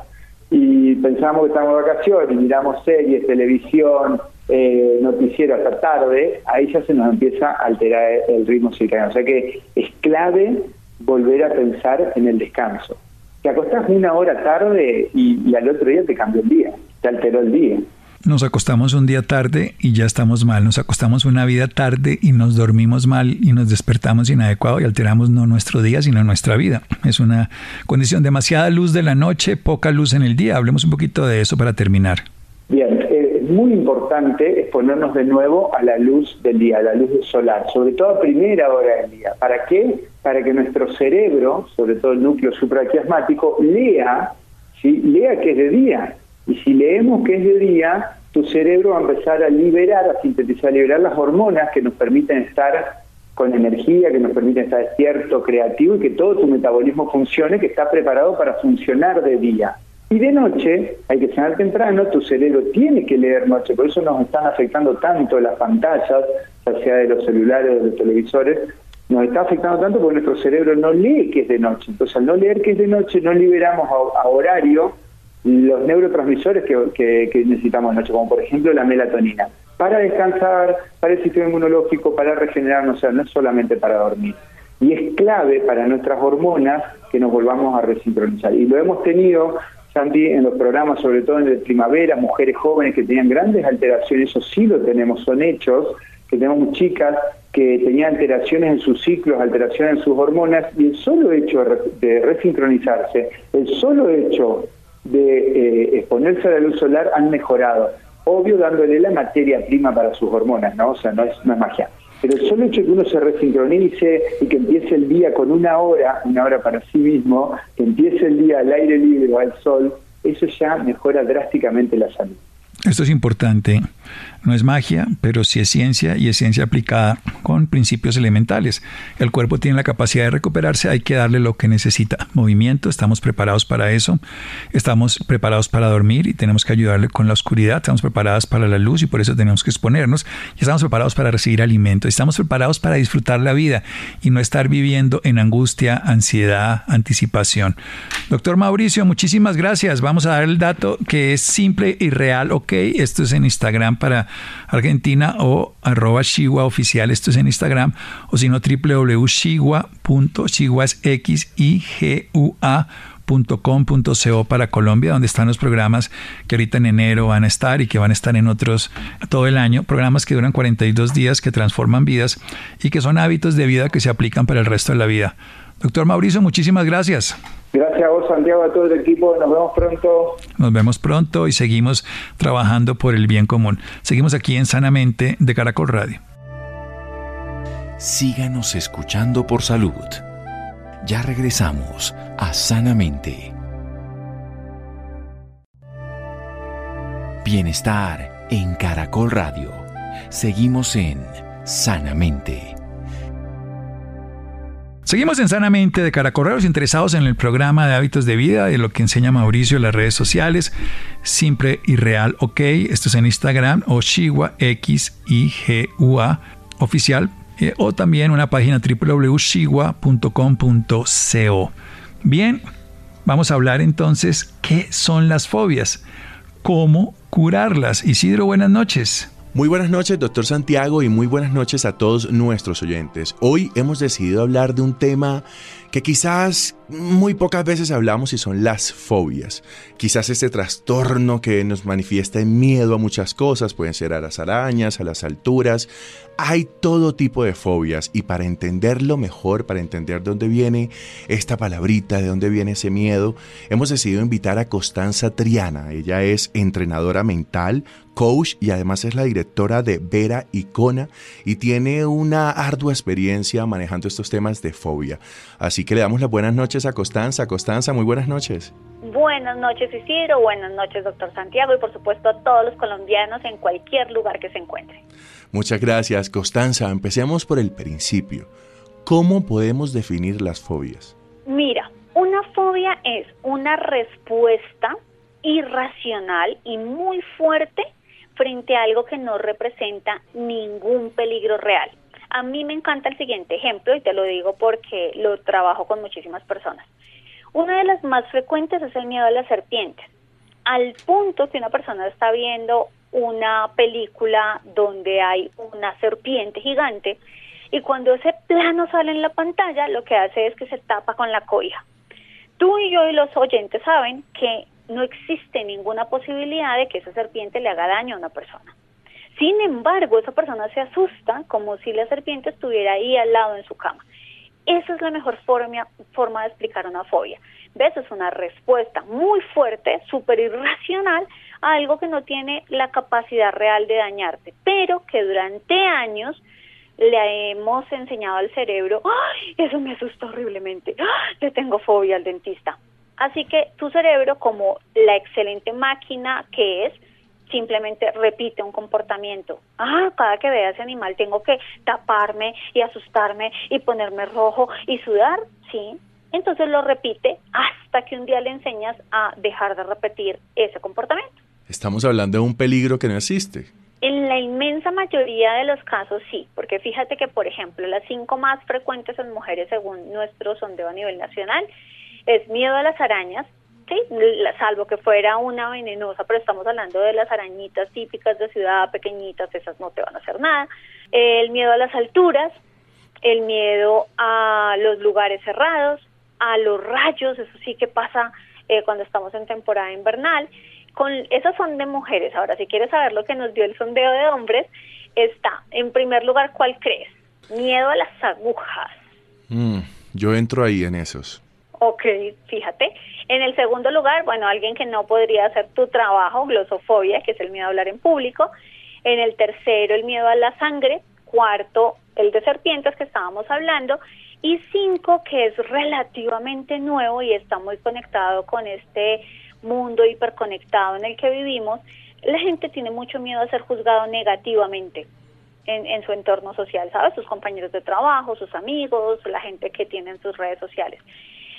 y pensamos que estamos de vacaciones miramos series, televisión, eh, noticiero hasta tarde, ahí ya se nos empieza a alterar el ritmo circadiano. O sea que es clave volver a pensar en el descanso. Te acostás una hora tarde y, y al otro día te cambió el día, te alteró el día. Nos acostamos un día tarde y ya estamos mal. Nos acostamos una vida tarde y nos dormimos mal y nos despertamos inadecuado y alteramos no nuestro día, sino nuestra vida. Es una condición demasiada luz de la noche, poca luz en el día. Hablemos un poquito de eso para terminar. Bien, eh, muy importante exponernos de nuevo a la luz del día, a la luz solar, sobre todo a primera hora del día. ¿Para qué? Para que nuestro cerebro, sobre todo el núcleo supraquiasmático, lea, ¿sí? lea que es de día. Y si leemos que es de día, tu cerebro va a empezar a liberar, a sintetizar, a liberar las hormonas que nos permiten estar con energía, que nos permiten estar despierto, creativo y que todo tu metabolismo funcione, que está preparado para funcionar de día. Y de noche, hay que cenar temprano, tu cerebro tiene que leer noche, por eso nos están afectando tanto las pantallas, ya sea de los celulares o de los televisores, nos está afectando tanto porque nuestro cerebro no lee que es de noche. Entonces, al no leer que es de noche, no liberamos a, horario los neurotransmisores que, necesitamos de noche, como por ejemplo la melatonina, para descansar, para el sistema inmunológico, para regenerarnos, o sea, no es solamente para dormir. Y es clave para nuestras hormonas que nos volvamos a resincronizar. Y lo hemos tenido en los programas, sobre todo en el primavera, mujeres jóvenes que tenían grandes alteraciones, eso sí lo tenemos, son hechos, que tenemos chicas que tenían alteraciones en sus ciclos, alteraciones en sus hormonas, y el solo hecho de resincronizarse, el solo hecho de eh, exponerse a la luz solar han mejorado. Obvio dándole la materia prima para sus hormonas, ¿no? O sea, no es, es magia. Pero el solo hecho de que uno se resincronice y que empiece el día con una hora, una hora para sí mismo, que empiece el día al aire libre o al sol, eso ya mejora drásticamente la salud. Esto es importante. No es magia, pero sí es ciencia y es ciencia aplicada con principios elementales. El cuerpo tiene la capacidad de recuperarse, hay que darle lo que necesita. Movimiento, estamos preparados para eso. Estamos preparados para dormir y tenemos que ayudarle con la oscuridad. Estamos preparados para la luz y por eso tenemos que exponernos. Y estamos preparados para recibir alimento. Estamos preparados para disfrutar la vida y no estar viviendo en angustia, ansiedad, anticipación. Doctor Mauricio, muchísimas gracias. Vamos a dar el dato que es simple y real. Ok, esto es en Instagram para Argentina o arroba Shigua oficial, esto es en Instagram, o si no www.shigua.com.co para Colombia, donde están los programas que ahorita en enero van a estar y que van a estar en otros todo el año, programas que duran 42 días, que transforman vidas y que son hábitos de vida que se aplican para el resto de la vida. Doctor Mauricio, muchísimas gracias. Gracias a vos, Santiago, a todo el equipo. Nos vemos pronto. Nos vemos pronto y seguimos trabajando por el bien común. Seguimos aquí en Sanamente de Caracol Radio. Síganos escuchando por salud. Ya regresamos a Sanamente. Bienestar en Caracol Radio. Seguimos en Sanamente. Seguimos en Sanamente de Caracorreros interesados en el programa de hábitos de vida, de lo que enseña Mauricio en las redes sociales. Simple y real, ok. Esto es en Instagram o Shiwa X I G oficial eh, o también una página www.shiwa.com.co. Bien, vamos a hablar entonces qué son las fobias, cómo curarlas. Isidro, buenas noches. Muy buenas noches, doctor Santiago, y muy buenas noches a todos nuestros oyentes. Hoy hemos decidido hablar de un tema que quizás muy pocas veces hablamos y son las fobias. Quizás este trastorno que nos manifiesta en miedo a muchas cosas, pueden ser a las arañas, a las alturas. Hay todo tipo de fobias y para entenderlo mejor, para entender dónde viene esta palabrita, de dónde viene ese miedo, hemos decidido invitar a Constanza Triana. Ella es entrenadora mental, coach y además es la directora de Vera Icona y tiene una ardua experiencia manejando estos temas de fobia. Así que le damos las buenas noches a Constanza. Constanza, muy buenas noches. Buenas noches Isidro, buenas noches doctor Santiago y por supuesto a todos los colombianos en cualquier lugar que se encuentren. Muchas gracias Constanza. Empecemos por el principio. ¿Cómo podemos definir las fobias? Mira, una fobia es una respuesta irracional y muy fuerte frente a algo que no representa ningún peligro real. A mí me encanta el siguiente ejemplo y te lo digo porque lo trabajo con muchísimas personas. Una de las más frecuentes es el miedo a las serpientes. Al punto que una persona está viendo una película donde hay una serpiente gigante y cuando ese plano sale en la pantalla lo que hace es que se tapa con la coija. Tú y yo y los oyentes saben que no existe ninguna posibilidad de que esa serpiente le haga daño a una persona. Sin embargo, esa persona se asusta como si la serpiente estuviera ahí al lado en su cama. esa es la mejor forma, forma de explicar una fobia. ¿Ves? Es una respuesta muy fuerte, súper irracional a algo que no tiene la capacidad real de dañarte, pero que durante años le hemos enseñado al cerebro, ¡ay! Eso me asusta horriblemente. Le tengo fobia al dentista. Así que tu cerebro, como la excelente máquina que es, simplemente repite un comportamiento. Ah, cada que vea ese animal tengo que taparme y asustarme y ponerme rojo y sudar, sí. Entonces lo repite hasta que un día le enseñas a dejar de repetir ese comportamiento. Estamos hablando de un peligro que no existe. En la inmensa mayoría de los casos sí, porque fíjate que, por ejemplo, las cinco más frecuentes en mujeres según nuestro sondeo a nivel nacional es miedo a las arañas, salvo que fuera una venenosa, pero estamos hablando de las arañitas típicas de ciudad, pequeñitas, esas no te van a hacer nada. El miedo a las alturas, el miedo a los lugares cerrados, a los rayos, eso sí que pasa eh, cuando estamos en temporada invernal. Con, esos son de mujeres. Ahora, si quieres saber lo que nos dio el sondeo de hombres, está, en primer lugar, ¿cuál crees? Miedo a las agujas. Mm, yo entro ahí en esos. Ok, fíjate. En el segundo lugar, bueno, alguien que no podría hacer tu trabajo, glosofobia, que es el miedo a hablar en público. En el tercero, el miedo a la sangre. Cuarto, el de serpientes que estábamos hablando. Y cinco, que es relativamente nuevo y está muy conectado con este mundo hiperconectado en el que vivimos, la gente tiene mucho miedo a ser juzgado negativamente. En, en, su entorno social, ¿sabes? Sus compañeros de trabajo, sus amigos, la gente que tiene en sus redes sociales.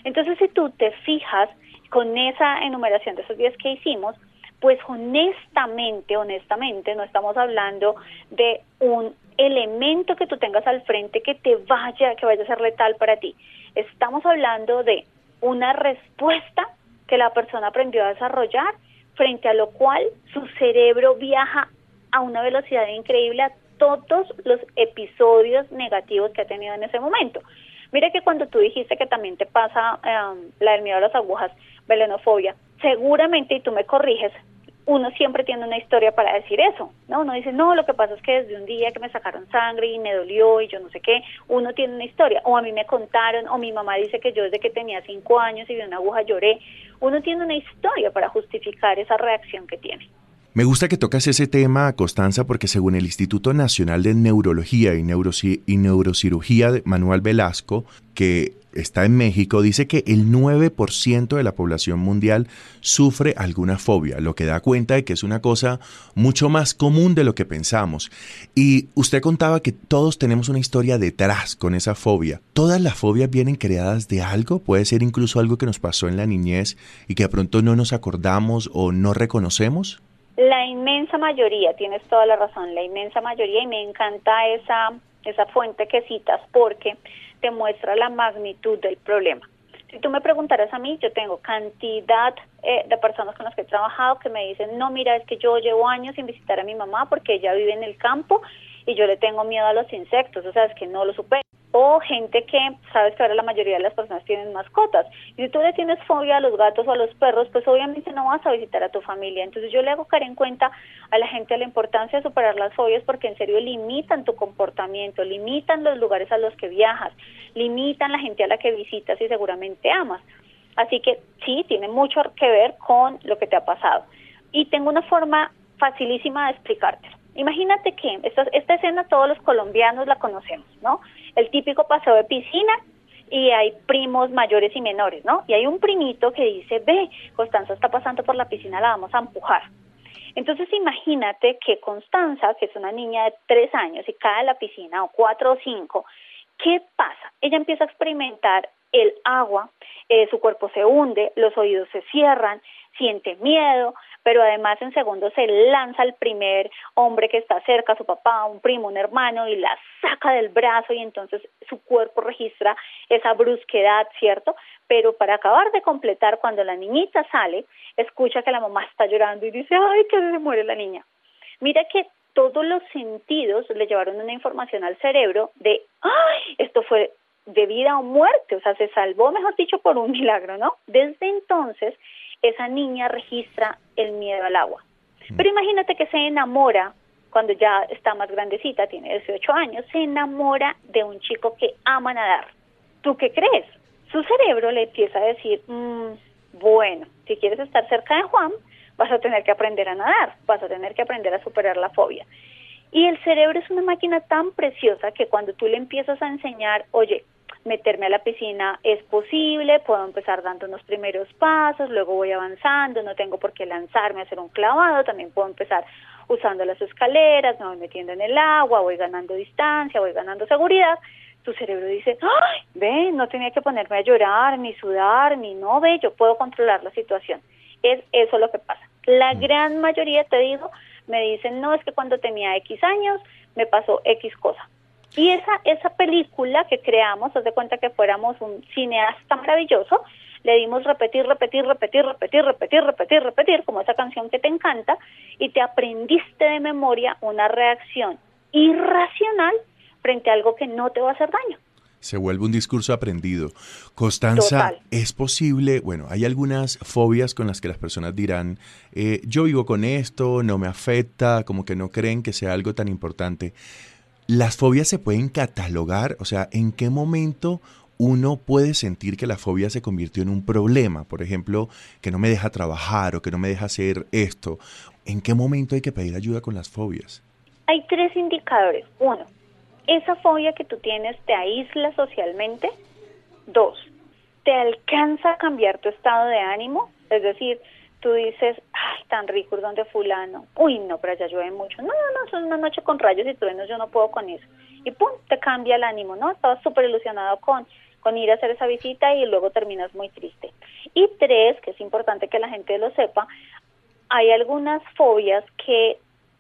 Entonces, si tú te fijas con esa enumeración de esos días que hicimos, pues honestamente, honestamente, no estamos hablando de un elemento que tú tengas al frente que te vaya, que vaya a ser letal para ti. Estamos hablando de una respuesta que la persona aprendió a desarrollar, frente a lo cual su cerebro viaja a una velocidad increíble a todos los episodios negativos que ha tenido en ese momento. Mira que cuando tú dijiste que también te pasa em, la del miedo a las agujas, velenofobia, seguramente, y tú me corriges, uno siempre tiene una historia para decir eso, ¿no? Uno dice, no, lo que pasa es que desde un día que me sacaron sangre y me dolió y yo no sé qué, uno tiene una historia, o a mí me contaron, o mi mamá dice que yo desde que tenía cinco años y vi una aguja lloré, uno tiene una historia para justificar esa reacción que tiene. Me gusta que tocas ese tema, Constanza, porque según el Instituto Nacional de Neurología y, Neurocirugía de Manuel Velasco, que está en México, dice que el 9% de la población mundial sufre alguna fobia, lo que da cuenta de que es una cosa mucho más común de lo que pensamos. Y usted contaba que todos tenemos una historia detrás con esa fobia. ¿Todas las fobias vienen creadas de algo? Puede ser incluso algo que nos pasó en la niñez y que de pronto no nos acordamos o no reconocemos. La inmensa mayoría, tienes toda la razón, la inmensa mayoría, y me encanta esa, esa fuente que citas porque te muestra la magnitud del problema. Si tú me preguntaras a mí, yo tengo cantidad eh, de personas con las que he trabajado que me dicen, no, mira, es que yo llevo años sin visitar a mi mamá porque ella vive en el campo y yo le tengo miedo a los insectos, o sea, es que no lo supero o gente que sabes que ahora la mayoría de las personas tienen mascotas. Y si tú le tienes fobia a los gatos o a los perros, pues obviamente no vas a visitar a tu familia. Entonces yo le hago caer en cuenta a la gente la importancia de superar las fobias porque en serio limitan tu comportamiento, limitan los lugares a los que viajas, limitan la gente a la que visitas y seguramente amas. Así que sí, tiene mucho que ver con lo que te ha pasado. Y tengo una forma facilísima de explicártelo. Imagínate que esta, esta escena todos los colombianos la conocemos, ¿no? El típico paseo de piscina y hay primos mayores y menores, ¿no? Y hay un primito que dice, ve, Constanza está pasando por la piscina, la vamos a empujar. Entonces imagínate que Constanza, que es una niña de tres años y cae a la piscina, o cuatro o cinco, ¿qué pasa? Ella empieza a experimentar el agua, eh, su cuerpo se hunde, los oídos se cierran, siente miedo, pero además en segundo se lanza al primer hombre que está cerca, su papá, un primo, un hermano, y la saca del brazo y entonces su cuerpo registra esa brusquedad, ¿cierto? Pero para acabar de completar, cuando la niñita sale, escucha que la mamá está llorando y dice, ay, que se muere la niña. Mira que todos los sentidos le llevaron una información al cerebro de, ay, esto fue de vida o muerte, o sea, se salvó, mejor dicho, por un milagro, ¿no? Desde entonces, esa niña registra el miedo al agua. Mm. Pero imagínate que se enamora cuando ya está más grandecita, tiene 18 años, se enamora de un chico que ama nadar. ¿tú qué crees? Su cerebro le empieza a decir, mm, bueno, si quieres estar cerca de Juan, vas a tener que aprender a nadar, vas a tener que aprender a superar la fobia. Y el cerebro es una máquina tan preciosa que cuando tú le empiezas a enseñar, oye, meterme a la piscina es posible, puedo empezar dando unos primeros pasos, luego voy avanzando, no tengo por qué lanzarme a hacer un clavado, también puedo empezar usando las escaleras, me voy metiendo en el agua, voy ganando distancia, voy ganando seguridad. Tu cerebro dice, ¡ay! Ve, no tenía que ponerme a llorar, ni sudar, ni no, ve, yo puedo controlar la situación. Es eso lo que pasa. La mm. gran mayoría, te digo, me dicen, no, es que cuando tenía X años me pasó X cosa. Y esa, esa película que creamos, haz de cuenta que fuéramos un cineasta maravilloso, le dimos repetir, repetir, repetir, repetir, repetir, repetir, repetir, como esa canción que te encanta, y te aprendiste de memoria una reacción irracional frente a algo que no te va a hacer daño. Se vuelve un discurso aprendido. Constanza, ¿es posible? Bueno, hay algunas fobias con las que las personas dirán, eh, yo vivo con esto, no me afecta, como que no creen que sea algo tan importante. ¿Las fobias se pueden catalogar? O sea, ¿en qué momento uno puede sentir que la fobia se convirtió en un problema? Por ejemplo, que no me deja trabajar o que no me deja hacer esto. ¿En qué momento hay que pedir ayuda con las fobias? Hay tres indicadores. Uno, esa fobia que tú tienes te aísla socialmente. Dos, te alcanza a cambiar tu estado de ánimo. Es decir, tú dices, ay, tan rico es donde fulano. Uy, no, pero allá llueve mucho. No, no, no, es una noche con rayos y truenos, yo no puedo con eso. Y pum, te cambia el ánimo, ¿no? Estabas súper ilusionado con, con ir a hacer esa visita y luego terminas muy triste. Y tres, que es importante que la gente lo sepa, hay algunas fobias que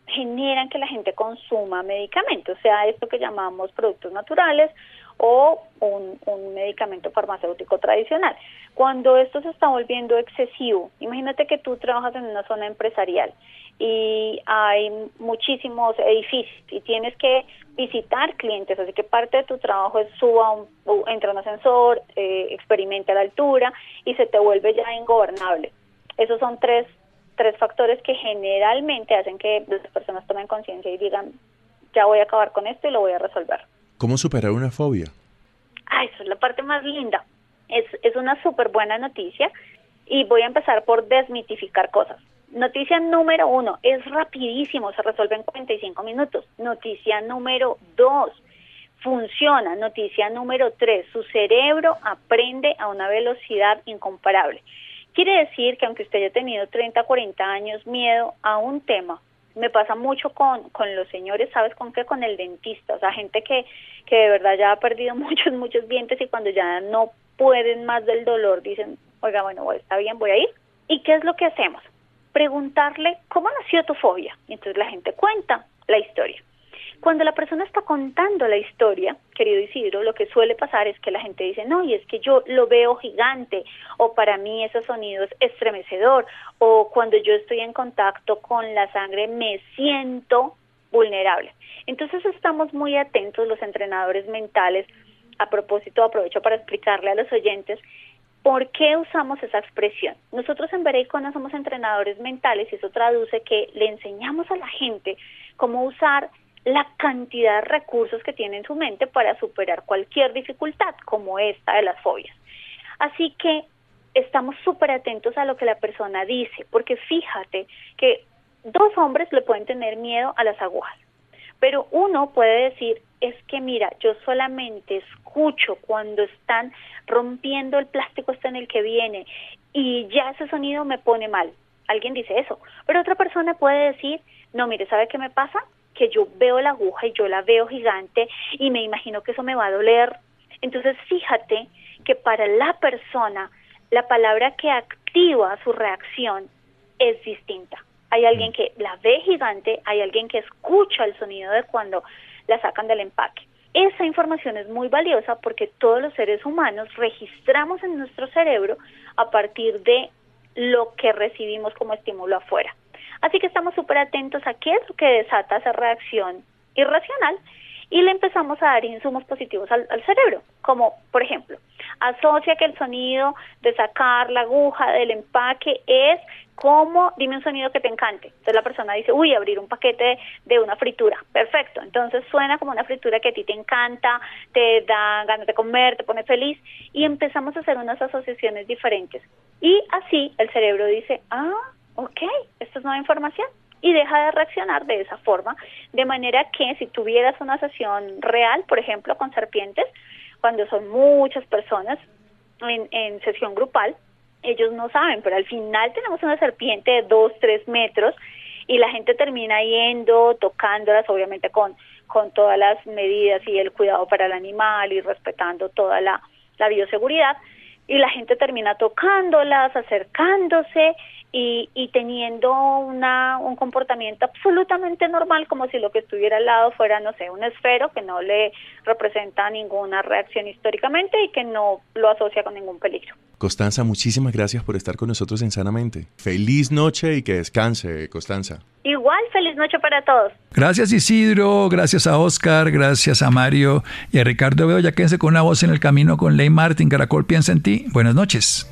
generan que la gente consuma medicamentos, sea, esto que llamamos productos naturales o un, medicamento farmacéutico tradicional. Cuando esto se está volviendo excesivo, imagínate que tú trabajas en una zona empresarial y hay muchísimos edificios y tienes que visitar clientes, así que parte de tu trabajo es suba, un, entra un ascensor, eh, experimenta la altura y se te vuelve ya ingobernable. Esos son tres tres factores que generalmente hacen que las personas tomen conciencia y digan, ya voy a acabar con esto y lo voy a resolver. ¿Cómo superar una fobia? Ah, esa es la parte más linda. Es, es una súper buena noticia y voy a empezar por desmitificar cosas. Noticia número uno, es rapidísimo, se resuelve en 45 minutos. Noticia número dos, funciona. Noticia número tres, su cerebro aprende a una velocidad incomparable. Quiere decir que aunque usted haya tenido 30, 40 años miedo a un tema, me pasa mucho con, con los señores, ¿sabes con qué? Con el dentista, o sea, gente que, que de verdad ya ha perdido muchos, muchos dientes y cuando ya no pueden más del dolor dicen, oiga, bueno, está bien, voy a ir. ¿Y qué es lo que hacemos? Preguntarle, ¿cómo nació tu fobia? Y entonces la gente cuenta la historia. Cuando la persona está contando la historia, querido Isidro, lo que suele pasar es que la gente dice, no, y es que yo lo veo gigante, o para mí ese sonido es estremecedor, o cuando yo estoy en contacto con la sangre me siento vulnerable. Entonces estamos muy atentos los entrenadores mentales. A propósito, aprovecho para explicarle a los oyentes ¿Por qué usamos esa expresión? Nosotros en Bereicona somos entrenadores mentales y eso traduce que le enseñamos a la gente cómo usar la cantidad de recursos que tiene en su mente para superar cualquier dificultad, como esta de las fobias. Así que estamos súper atentos a lo que la persona dice, porque fíjate que dos hombres le pueden tener miedo a las agujas, pero uno puede decir, es que mira, yo solamente escucho cuando están rompiendo el plástico este en el que viene y ya ese sonido me pone mal. Alguien dice eso, pero otra persona puede decir, no, mire, ¿sabe qué me pasa? Que yo veo la aguja y yo la veo gigante y me imagino que eso me va a doler. Entonces fíjate que para la persona la palabra que activa su reacción es distinta. Hay alguien que la ve gigante, hay alguien que escucha el sonido de cuando la sacan del empaque. Esa información es muy valiosa porque todos los seres humanos registramos en nuestro cerebro a partir de lo que recibimos como estímulo afuera. Así que estamos súper atentos a qué es lo que desata esa reacción irracional y le empezamos a dar insumos positivos al, cerebro, como por ejemplo, asocia que el sonido de sacar la aguja del empaque es como, dime un sonido que te encante. Entonces la persona dice, uy, abrir un paquete de, una fritura. Perfecto. Entonces suena como una fritura que a ti te encanta, te da ganas de comer, te pone feliz. Y empezamos a hacer unas asociaciones diferentes. Y así el cerebro dice, ah, ok, esto es nueva información y deja de reaccionar de esa forma, de manera que si tuvieras una sesión real, por ejemplo, con serpientes, cuando son muchas personas en, sesión grupal, ellos no saben, pero al final tenemos una serpiente de dos, tres metros y la gente termina yendo, tocándolas, obviamente con, con todas las medidas y el cuidado para el animal y respetando toda la, la bioseguridad, y la gente termina tocándolas, acercándose y, y teniendo una, un comportamiento absolutamente normal, como si lo que estuviera al lado fuera, no sé, un esfero que no le representa ninguna reacción históricamente y que no lo asocia con ningún peligro. Constanza, muchísimas gracias por estar con nosotros en Sanamente. Feliz noche y que descanse, Constanza. Igual, feliz noche para todos. Gracias Isidro, gracias a Oscar, gracias a Mario y a Ricardo Veo, ya quédense con una voz en el camino con Ley Martin. Caracol piensa en ti. Buenas noches.